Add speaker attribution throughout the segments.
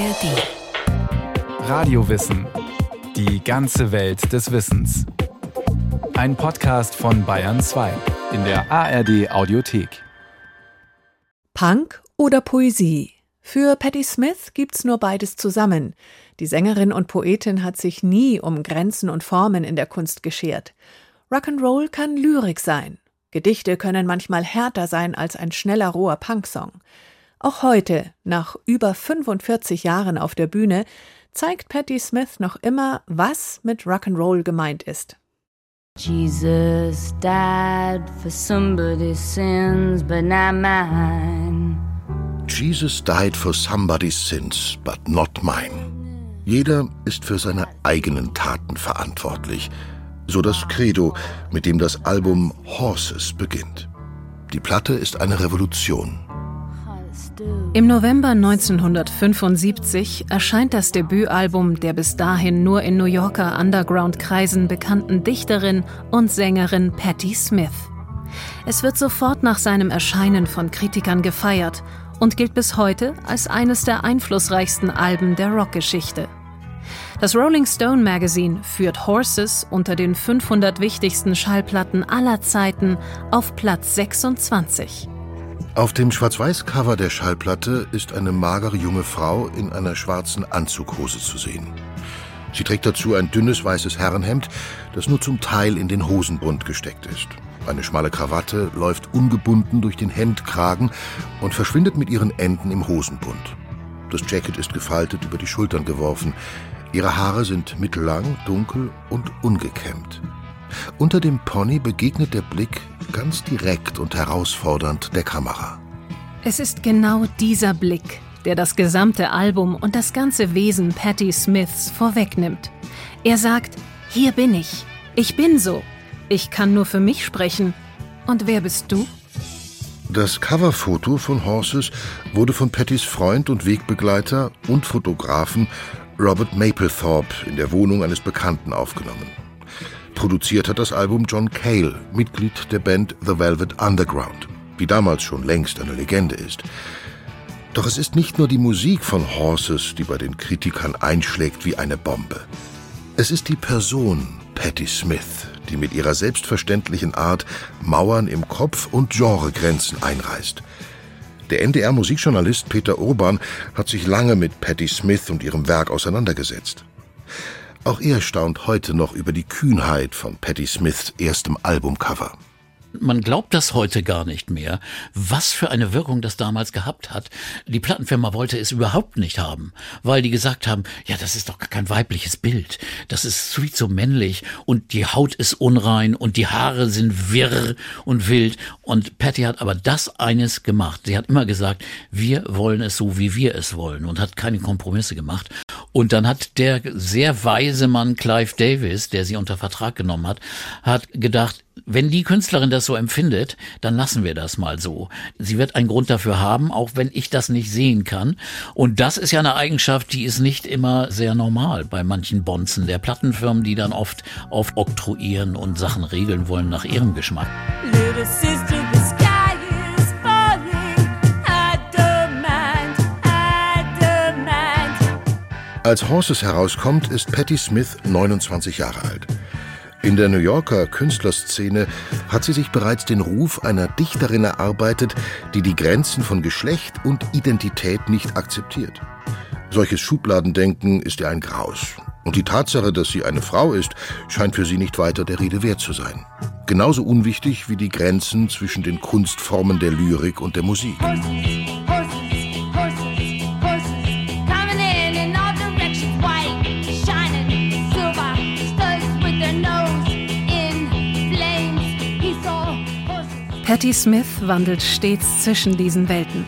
Speaker 1: ARD.
Speaker 2: Radiowissen. Die ganze Welt des Wissens. Ein Podcast von Bayern 2 in der ARD Audiothek.
Speaker 1: Punk oder Poesie? Für Patti Smith gibt's nur beides zusammen. Die Sängerin und Poetin hat sich nie um Grenzen und Formen in der Kunst geschert. Rock'n'Roll kann Lyrik sein. Gedichte können manchmal härter sein als ein schneller, roher Punksong. Auch heute, nach über 45 Jahren auf der Bühne, zeigt Patti Smith noch immer, was mit Rock'n'Roll gemeint ist.
Speaker 3: Jesus died for somebody's sins, but not mine.
Speaker 4: Jesus died for somebody's sins, but not mine. Jeder ist für seine eigenen Taten verantwortlich. So das Credo, mit dem das Album Horses beginnt. Die Platte ist eine Revolution.
Speaker 1: Im November 1975 erscheint das Debütalbum der bis dahin nur in New Yorker Underground-Kreisen bekannten Dichterin und Sängerin Patti Smith. Es wird sofort nach seinem Erscheinen von Kritikern gefeiert und gilt bis heute als eines der einflussreichsten Alben der Rockgeschichte. Das Rolling Stone Magazine führt Horses unter den 500 wichtigsten Schallplatten aller Zeiten auf Platz 26.
Speaker 4: Auf dem Schwarz-Weiß-Cover der Schallplatte ist eine magere junge Frau in einer schwarzen Anzughose zu sehen. Sie trägt dazu ein dünnes weißes Herrenhemd, das nur zum Teil in den Hosenbund gesteckt ist. Eine schmale Krawatte läuft ungebunden durch den Hemdkragen und verschwindet mit ihren Enden im Hosenbund. Das Jacket ist gefaltet über die Schultern geworfen. Ihre Haare sind mittellang, dunkel und ungekämmt. Unter dem Pony begegnet der Blick ganz direkt und herausfordernd der Kamera.
Speaker 1: Es ist genau dieser Blick, der das gesamte Album und das ganze Wesen Patti Smiths vorwegnimmt. Er sagt, hier bin ich. Ich bin so. Ich kann nur für mich sprechen. Und wer bist du?
Speaker 4: Das Coverfoto von Horses wurde von Pattys Freund und Wegbegleiter und Fotografen Robert Mapplethorpe in der Wohnung eines Bekannten aufgenommen. Produziert hat das Album John Cale, Mitglied der Band The Velvet Underground, die damals schon längst eine Legende ist. Doch es ist nicht nur die Musik von Horses, die bei den Kritikern einschlägt wie eine Bombe. Es ist die Person Patti Smith, die mit ihrer selbstverständlichen Art Mauern im Kopf und Genregrenzen einreißt. Der NDR-Musikjournalist Peter Urban hat sich lange mit Patti Smith und ihrem Werk auseinandergesetzt. Auch er staunt heute noch über die Kühnheit von Patti Smiths erstem Albumcover.
Speaker 5: Man glaubt das heute gar nicht mehr, was für eine Wirkung das damals gehabt hat. Die Plattenfirma wollte es überhaupt nicht haben, weil die gesagt haben, ja, das ist doch kein weibliches Bild. Das ist sweet so männlich und die Haut ist unrein und die Haare sind wirr und wild. Und Patty hat aber das eines gemacht. Sie hat immer gesagt, wir wollen es so, wie wir es wollen und hat keine Kompromisse gemacht. Und dann hat der sehr weise Mann Clive Davis, der sie unter Vertrag genommen hat, hat gedacht, wenn die Künstlerin das so empfindet, dann lassen wir das mal so. Sie wird einen Grund dafür haben, auch wenn ich das nicht sehen kann. Und das ist ja eine Eigenschaft, die ist nicht immer sehr normal bei manchen Bonzen der Plattenfirmen, die dann oft aufoktroyieren und Sachen regeln wollen nach ihrem Geschmack.
Speaker 4: Als Horses herauskommt, ist Patti Smith 29 Jahre alt. In der New Yorker Künstlerszene hat sie sich bereits den Ruf einer Dichterin erarbeitet, die die Grenzen von Geschlecht und Identität nicht akzeptiert. Solches Schubladendenken ist ihr ein Graus. Und die Tatsache, dass sie eine Frau ist, scheint für sie nicht weiter der Rede wert zu sein. Genauso unwichtig wie die Grenzen zwischen den Kunstformen der Lyrik und der Musik.
Speaker 1: Patti Smith wandelt stets zwischen diesen Welten.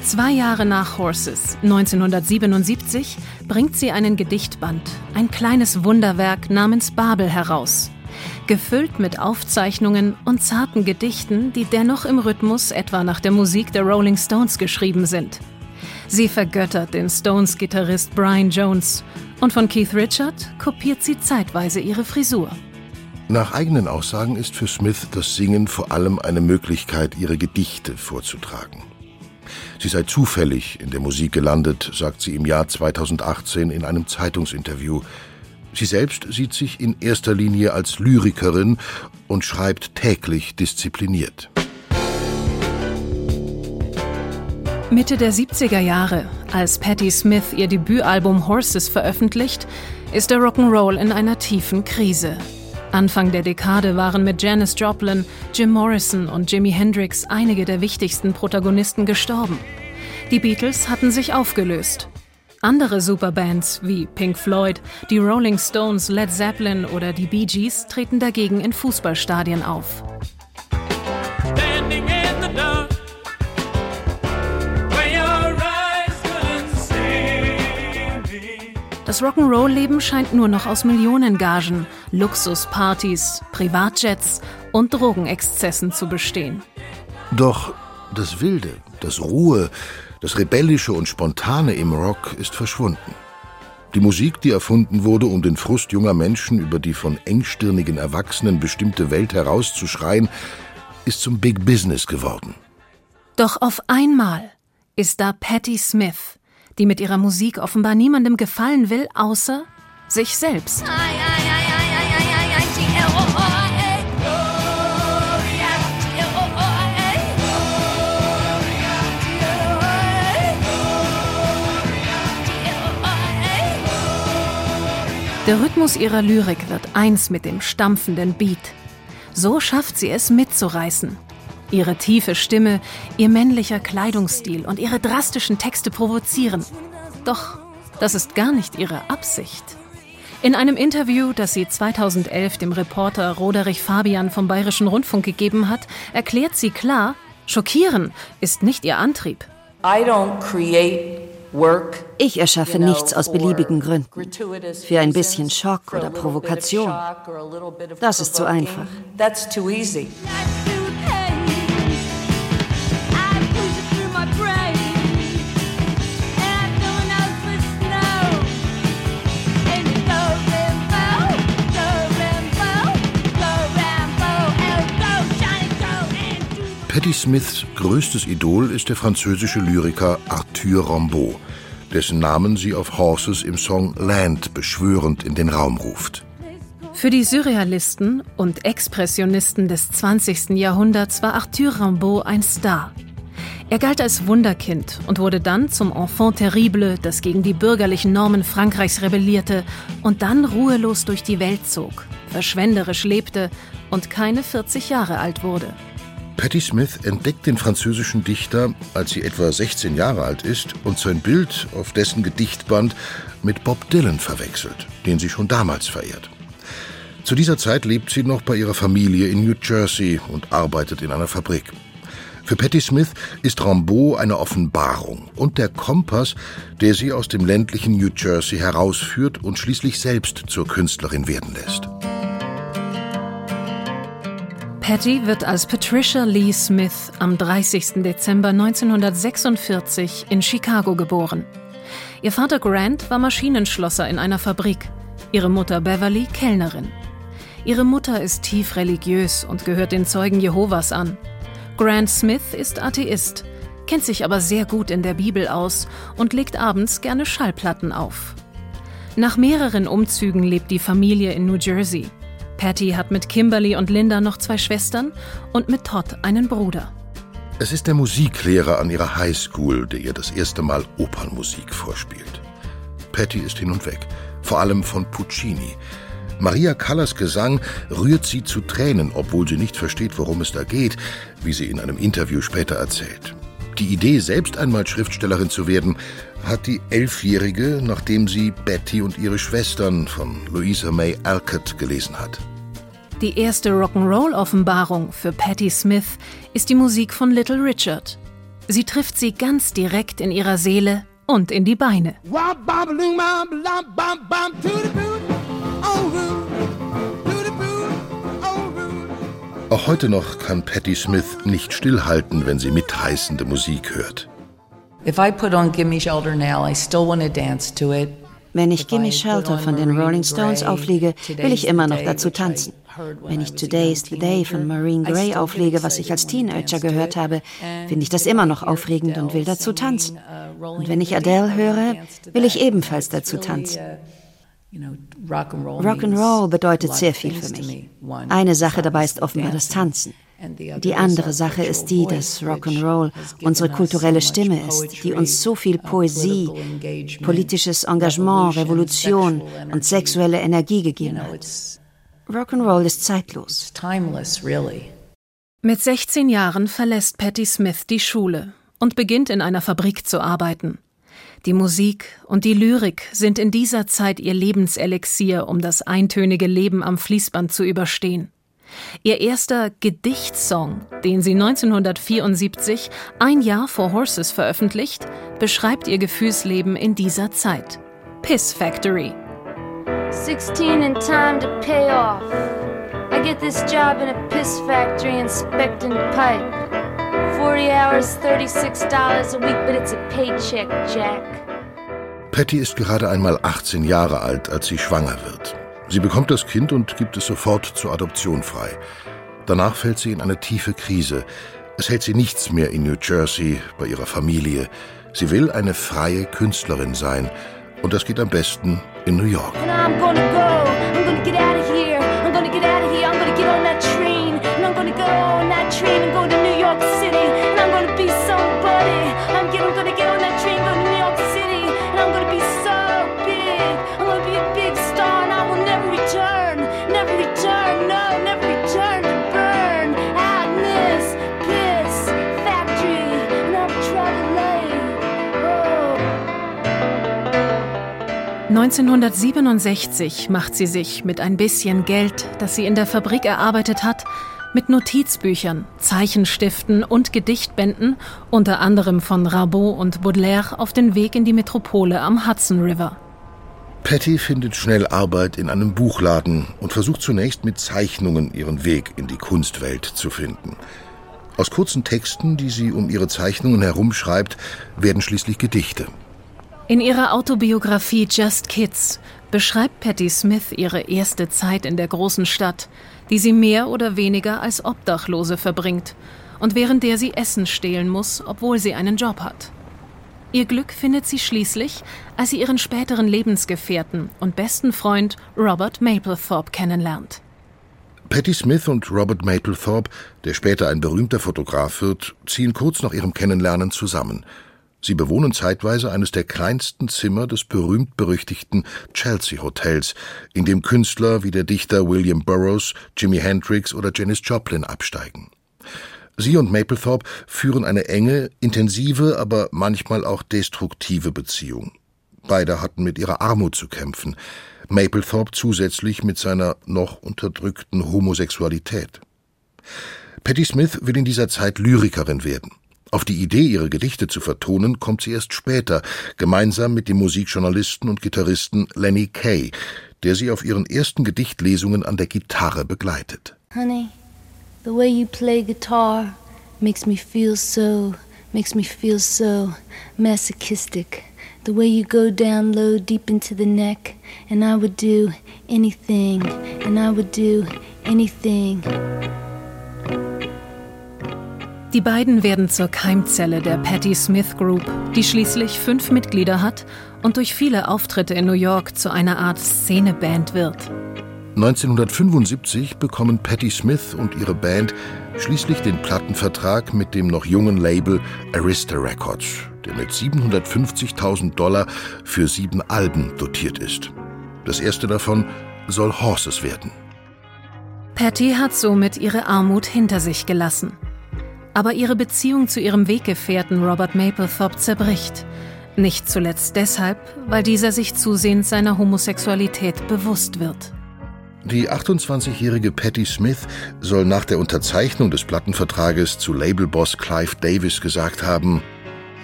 Speaker 1: Zwei Jahre nach Horses, 1977, bringt sie einen Gedichtband, ein kleines Wunderwerk namens Babel heraus. Gefüllt mit Aufzeichnungen und zarten Gedichten, die dennoch im Rhythmus etwa nach der Musik der Rolling Stones geschrieben sind. Sie vergöttert den Stones-Gitarrist Brian Jones und von Keith Richard kopiert sie zeitweise ihre Frisur.
Speaker 4: Nach eigenen Aussagen ist für Smith das Singen vor allem eine Möglichkeit, ihre Gedichte vorzutragen. Sie sei zufällig in der Musik gelandet, sagt sie im Jahr 2018 in einem Zeitungsinterview. Sie selbst sieht sich in erster Linie als Lyrikerin und schreibt täglich diszipliniert.
Speaker 1: Mitte der 70er Jahre, als Patti Smith ihr Debütalbum Horses veröffentlicht, ist der Rock'n'Roll in einer tiefen Krise. Anfang der Dekade waren mit Janis Joplin, Jim Morrison und Jimi Hendrix einige der wichtigsten Protagonisten gestorben. Die Beatles hatten sich aufgelöst. Andere Superbands wie Pink Floyd, die Rolling Stones, Led Zeppelin oder die Bee Gees treten dagegen in Fußballstadien auf. Das Rock'n'Roll-Leben scheint nur noch aus Millionengagen, Luxuspartys, Privatjets und Drogenexzessen zu bestehen.
Speaker 4: Doch das Wilde, das Ruhe, das Rebellische und Spontane im Rock ist verschwunden. Die Musik, die erfunden wurde, um den Frust junger Menschen über die von engstirnigen Erwachsenen bestimmte Welt herauszuschreien, ist zum Big Business geworden.
Speaker 1: Doch auf einmal ist da Patti Smith, die mit ihrer Musik offenbar niemandem gefallen will, außer sich selbst. Der Rhythmus ihrer Lyrik wird eins mit dem stampfenden Beat. So schafft sie es mitzureißen. Ihre tiefe Stimme, ihr männlicher Kleidungsstil und ihre drastischen Texte provozieren. Doch das ist gar nicht ihre Absicht. In einem Interview, das sie 2011 dem Reporter Roderich Fabian vom Bayerischen Rundfunk gegeben hat, erklärt sie klar, Schockieren ist nicht ihr Antrieb.
Speaker 6: Ich erschaffe nichts aus beliebigen Gründen. Für ein bisschen Schock oder Provokation. Das ist zu einfach.
Speaker 4: Patti Smiths größtes Idol ist der französische Lyriker Arthur Rimbaud, dessen Namen sie auf Horses im Song Land beschwörend in den Raum ruft.
Speaker 1: Für die Surrealisten und Expressionisten des 20. Jahrhunderts war Arthur Rimbaud ein Star. Er galt als Wunderkind und wurde dann zum Enfant terrible, das gegen die bürgerlichen Normen Frankreichs rebellierte und dann ruhelos durch die Welt zog, verschwenderisch lebte und keine 40 Jahre alt wurde.
Speaker 4: Patti Smith entdeckt den französischen Dichter, als sie etwa 16 Jahre alt ist und sein Bild auf dessen Gedichtband mit Bob Dylan verwechselt, den sie schon damals verehrt. Zu dieser Zeit lebt sie noch bei ihrer Familie in New Jersey und arbeitet in einer Fabrik. Für Patti Smith ist Rimbaud eine Offenbarung und der Kompass, der sie aus dem ländlichen New Jersey herausführt und schließlich selbst zur Künstlerin werden lässt.
Speaker 1: Patty wird als Patricia Lee Smith am 30. Dezember 1946 in Chicago geboren. Ihr Vater Grant war Maschinenschlosser in einer Fabrik, ihre Mutter Beverly Kellnerin. Ihre Mutter ist tief religiös und gehört den Zeugen Jehovas an. Grant Smith ist Atheist, kennt sich aber sehr gut in der Bibel aus und legt abends gerne Schallplatten auf. Nach mehreren Umzügen lebt die Familie in New Jersey. Patty hat mit Kimberly und Linda noch zwei Schwestern und mit Todd einen Bruder.
Speaker 4: Es ist der Musiklehrer an ihrer Highschool, der ihr das erste Mal Opernmusik vorspielt. Patty ist hin und weg, vor allem von Puccini. Maria Callas Gesang rührt sie zu Tränen, obwohl sie nicht versteht, worum es da geht, wie sie in einem Interview später erzählt. Die Idee, selbst einmal Schriftstellerin zu werden, hat die Elfjährige, nachdem sie Betty und ihre Schwestern von Louisa May Alcott gelesen hat.
Speaker 1: Die erste Rock'n'Roll-Offenbarung für Patti Smith ist die Musik von Little Richard. Sie trifft sie ganz direkt in ihrer Seele und in die Beine.
Speaker 4: Auch heute noch kann Patti Smith nicht stillhalten, wenn sie mitreißende Musik hört.
Speaker 6: Wenn ich Gimme Shelter von den Rolling Stones auflege, will ich immer noch dazu tanzen. Wenn ich Today's the Day von Maureen Gray auflege, was ich als Teenager gehört habe, finde ich das immer noch aufregend und will dazu tanzen. Und wenn ich Adele höre, will ich ebenfalls dazu tanzen. Rock'n'Roll bedeutet sehr viel für mich. Eine Sache dabei ist offenbar das Tanzen. Die andere Sache ist die, dass Rock'n'Roll unsere kulturelle Stimme ist, die uns so viel Poesie, politisches Engagement, Revolution und sexuelle Energie gegeben hat. Rock'n'Roll ist zeitlos.
Speaker 1: Mit 16 Jahren verlässt Patti Smith die Schule und beginnt in einer Fabrik zu arbeiten. Die Musik und die Lyrik sind in dieser Zeit ihr Lebenselixier, um das eintönige Leben am Fließband zu überstehen. Ihr erster Gedichtsong, den sie 1974, ein Jahr vor Horses veröffentlicht, beschreibt ihr Gefühlsleben in dieser Zeit. Piss Factory. 16 in time to pay off. I get this job in a piss factory inspecting pipe. 40 hours, $36 a week, but it's a paycheck, Jack.
Speaker 4: Patty ist gerade einmal 18 Jahre alt, als sie schwanger wird. Sie bekommt das Kind und gibt es sofort zur Adoption frei. Danach fällt sie in eine tiefe Krise. Es hält sie nichts mehr in New Jersey bei ihrer Familie. Sie will eine freie Künstlerin sein. Und das geht am besten in New York. train 1967 macht sie sich mit ein bisschen Geld, das sie in der Fabrik erarbeitet hat, mit Notizbüchern, Zeichenstiften und Gedichtbänden, unter anderem von Rabot und Baudelaire, auf den Weg in die Metropole am Hudson River. Patty findet schnell Arbeit in einem Buchladen und versucht zunächst mit Zeichnungen ihren Weg in die Kunstwelt zu finden. Aus kurzen Texten, die sie um ihre Zeichnungen herumschreibt, werden schließlich Gedichte. In ihrer Autobiografie Just Kids beschreibt Patty Smith ihre erste Zeit in der großen Stadt, die sie mehr oder weniger als Obdachlose verbringt und während der sie Essen stehlen muss, obwohl sie einen Job hat. Ihr Glück findet sie schließlich, als sie ihren späteren Lebensgefährten und besten Freund Robert Mapplethorpe kennenlernt. Patty Smith und Robert Mapplethorpe, der später ein berühmter Fotograf wird, ziehen kurz nach ihrem Kennenlernen zusammen – Sie bewohnen zeitweise eines der kleinsten Zimmer des berühmt-berüchtigten Chelsea Hotels, in dem Künstler wie der Dichter William Burroughs, Jimi Hendrix oder Janis Joplin absteigen. Sie und Mapplethorpe führen eine enge, intensive, aber manchmal auch destruktive Beziehung. Beide hatten mit ihrer Armut zu kämpfen, Mapplethorpe zusätzlich mit seiner noch unterdrückten Homosexualität. Patti Smith will in dieser Zeit Lyrikerin werden. Auf die Idee, ihre Gedichte zu vertonen, kommt sie erst später, gemeinsam mit dem Musikjournalisten und Gitarristen Lenny Kay, der sie auf ihren ersten Gedichtlesungen an der Gitarre begleitet. Honey, the way you play guitar makes me feel so, makes me feel so masochistic. The way you go down low deep into the neck, and I would do anything, and I would do anything. Die beiden werden zur Keimzelle der Patti Smith Group, die schließlich fünf Mitglieder hat und durch viele Auftritte in New York zu einer Art Szeneband wird. 1975 bekommen Patti Smith und ihre Band schließlich den Plattenvertrag mit dem noch jungen Label Arista Records, der mit 750.000 Dollar für sieben Alben dotiert ist. Das erste davon soll Horses werden. Patty hat somit ihre Armut hinter sich gelassen. Aber ihre Beziehung zu ihrem Weggefährten Robert Mapplethorpe zerbricht. Nicht zuletzt deshalb, weil dieser sich zusehends seiner Homosexualität bewusst wird. Die 28-jährige Patti Smith soll nach der Unterzeichnung des Plattenvertrages zu Labelboss Clive Davis gesagt haben: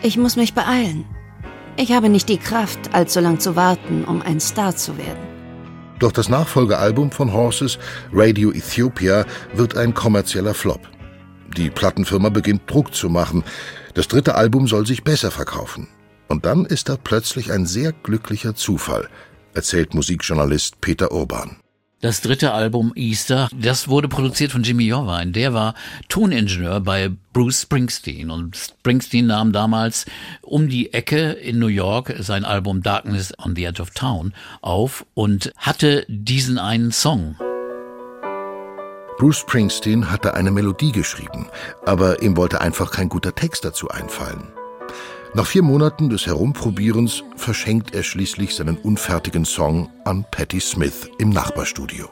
Speaker 6: Ich muss mich beeilen. Ich habe nicht die Kraft, allzu lang zu warten, um ein Star zu werden.
Speaker 4: Doch das Nachfolgealbum von Horses, Radio Ethiopia, wird ein kommerzieller Flop. Die Plattenfirma beginnt Druck zu machen. Das dritte Album soll sich besser verkaufen. Und dann ist da plötzlich ein sehr glücklicher Zufall, erzählt Musikjournalist Peter Urban.
Speaker 5: Das dritte Album Easter, das wurde produziert von Jimmy Jovine. Der war Toningenieur bei Bruce Springsteen. Und Springsteen nahm damals um die Ecke in New York sein Album Darkness on the Edge of Town auf und hatte diesen einen Song.
Speaker 4: Bruce Springsteen hatte eine Melodie geschrieben, aber ihm wollte einfach kein guter Text dazu einfallen. Nach vier Monaten des Herumprobierens verschenkt er schließlich seinen unfertigen Song an Patti Smith im Nachbarstudio.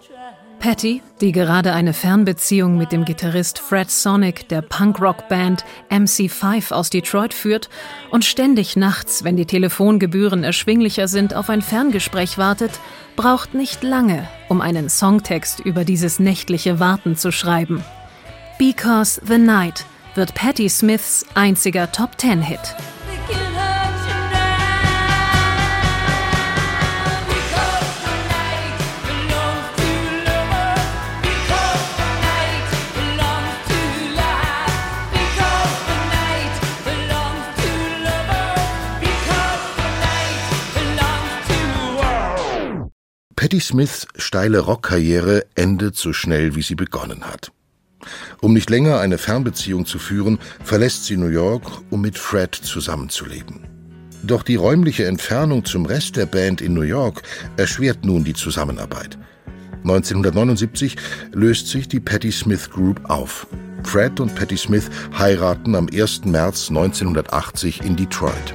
Speaker 1: Patty, die gerade eine Fernbeziehung mit dem Gitarrist Fred Sonic der Punkrock-Band MC5 aus Detroit führt und ständig nachts, wenn die Telefongebühren erschwinglicher sind, auf ein Ferngespräch wartet, braucht nicht lange, um einen Songtext über dieses nächtliche Warten zu schreiben. Because the Night wird Patti Smiths einziger Top-Ten-Hit.
Speaker 4: Patti Smiths steile Rockkarriere endet so schnell, wie sie begonnen hat. Um nicht länger eine Fernbeziehung zu führen, verlässt sie New York, um mit Fred zusammenzuleben. Doch die räumliche Entfernung zum Rest der Band in New York erschwert nun die Zusammenarbeit. 1979 löst sich die Patti Smith Group auf. Fred und Patti Smith heiraten am 1. März 1980 in Detroit.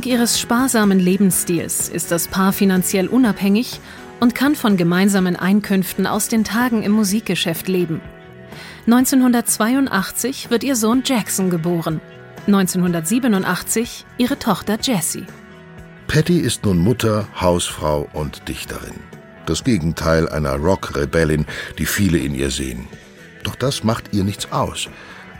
Speaker 1: Dank ihres sparsamen Lebensstils ist das Paar finanziell unabhängig und kann von gemeinsamen Einkünften aus den Tagen im Musikgeschäft leben. 1982 wird ihr Sohn Jackson geboren. 1987 ihre Tochter Jessie.
Speaker 4: Patty ist nun Mutter, Hausfrau und Dichterin. Das Gegenteil einer Rock-Rebellin, die viele in ihr sehen. Doch das macht ihr nichts aus.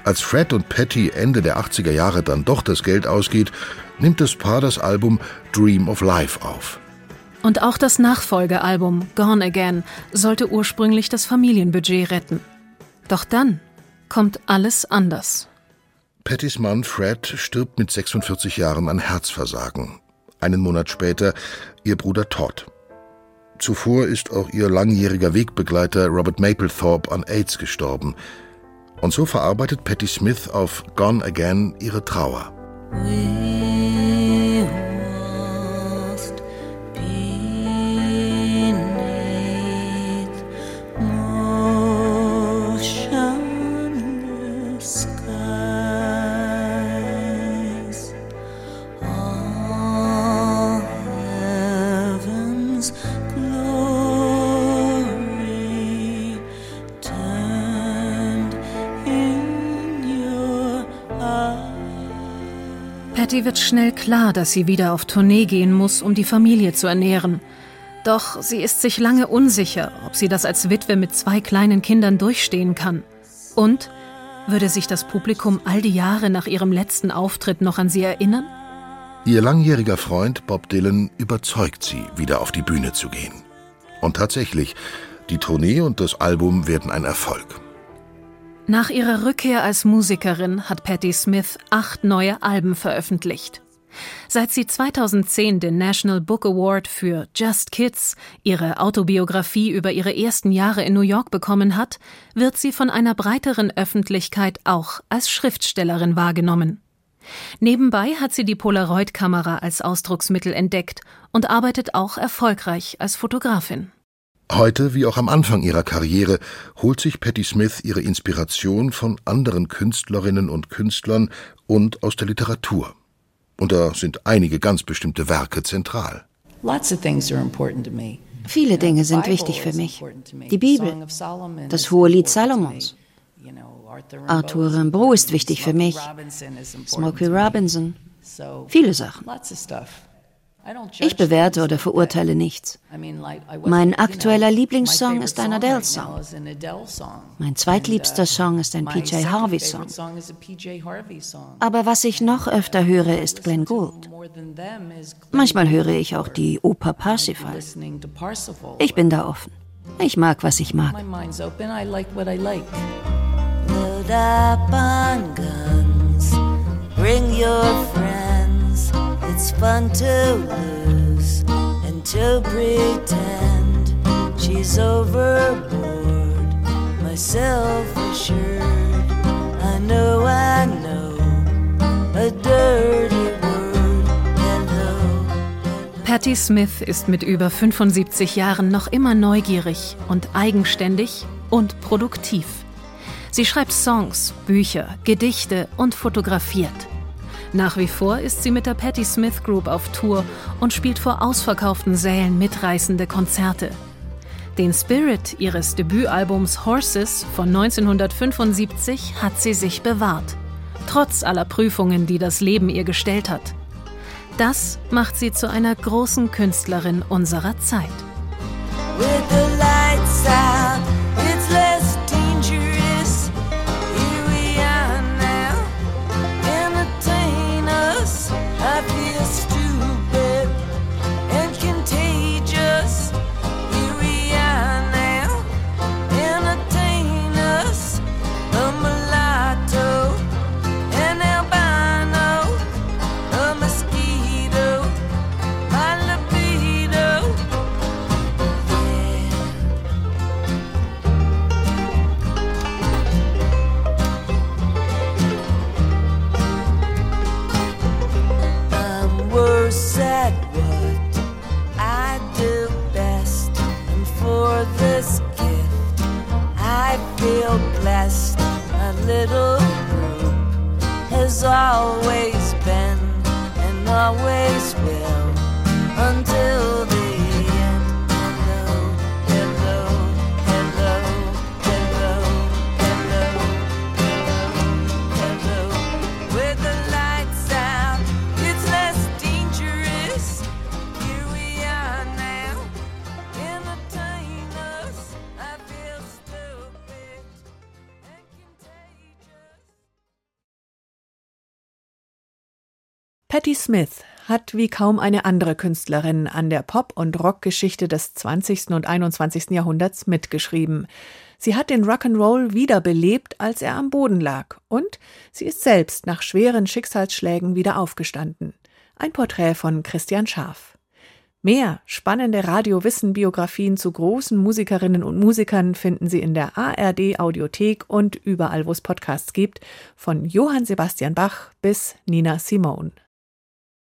Speaker 4: Als Fred und Patty Ende der 80er Jahre dann doch das Geld ausgeht, nimmt das Paar das Album Dream of Life auf.
Speaker 1: Und auch das Nachfolgealbum Gone Again sollte ursprünglich das Familienbudget retten. Doch dann kommt alles anders.
Speaker 4: Pattys Mann Fred stirbt mit 46 Jahren an Herzversagen. Einen Monat später ihr Bruder Todd. Zuvor ist auch ihr langjähriger Wegbegleiter Robert Mapplethorpe an AIDS gestorben. Und so verarbeitet Patti Smith auf Gone Again ihre Trauer.
Speaker 1: Patty wird schnell klar, dass sie wieder auf Tournee gehen muss, um die Familie zu ernähren. Doch sie ist sich lange unsicher, ob sie das als Witwe mit zwei kleinen Kindern durchstehen kann. Und würde sich das Publikum all die Jahre nach ihrem letzten Auftritt noch an sie erinnern?
Speaker 4: Ihr langjähriger Freund Bob Dylan überzeugt sie, wieder auf die Bühne zu gehen. Und tatsächlich, die Tournee und das Album werden ein Erfolg.
Speaker 1: Nach ihrer Rückkehr als Musikerin hat Patti Smith acht neue Alben veröffentlicht. Seit sie 2010 den National Book Award für Just Kids, ihre Autobiografie über ihre ersten Jahre in New York bekommen hat, wird sie von einer breiteren Öffentlichkeit auch als Schriftstellerin wahrgenommen. Nebenbei hat sie die Polaroid-Kamera als Ausdrucksmittel entdeckt und arbeitet auch erfolgreich als Fotografin.
Speaker 4: Heute, wie auch am Anfang ihrer Karriere, holt sich Patti Smith ihre Inspiration von anderen Künstlerinnen und Künstlern und aus der Literatur. Und da sind einige ganz bestimmte Werke zentral.
Speaker 6: Viele Dinge sind wichtig für mich. Die Bibel, das hohe Lied Salomons. Arthur Rimbaud ist wichtig für mich. Smokey Robinson. Viele Sachen. Ich bewerte oder verurteile nichts. Mein aktueller Lieblingssong ist ein Adele-Song. Mein zweitliebster uh, Song ist ein PJ Harvey-Song. Aber was ich noch öfter höre, ist Glenn Gould. Manchmal höre ich auch die Oper Parsifal. Ich bin da offen. Ich mag, was ich mag. Load up on guns, bring your friends. Fun to lose and to pretend she's overboard. Myself assured, I know, I know, a dirty.
Speaker 3: Patti Smith ist mit über 75 Jahren noch immer neugierig und eigenständig und produktiv. Sie schreibt Songs, Bücher, Gedichte und fotografiert. Nach wie vor ist sie mit der Patti Smith Group auf Tour und spielt vor ausverkauften Sälen mitreißende Konzerte. Den Spirit ihres Debütalbums Horses von 1975 hat sie sich bewahrt, trotz aller Prüfungen, die das Leben ihr gestellt hat. Das macht sie zu einer großen Künstlerin unserer Zeit.
Speaker 7: Patti Smith hat wie kaum eine andere Künstlerin an der Pop- und Rockgeschichte des 20. und 21. Jahrhunderts mitgeschrieben. Sie hat den Rock'n'Roll wiederbelebt, als er am Boden lag, und sie ist selbst nach schweren Schicksalsschlägen wieder aufgestanden. Ein Porträt von Christian Scharf. Mehr spannende Radio-Wissen-Biografien zu großen Musikerinnen und Musikern finden Sie in der ARD Audiothek und überall, wo es Podcasts gibt, von Johann Sebastian Bach bis Nina Simone.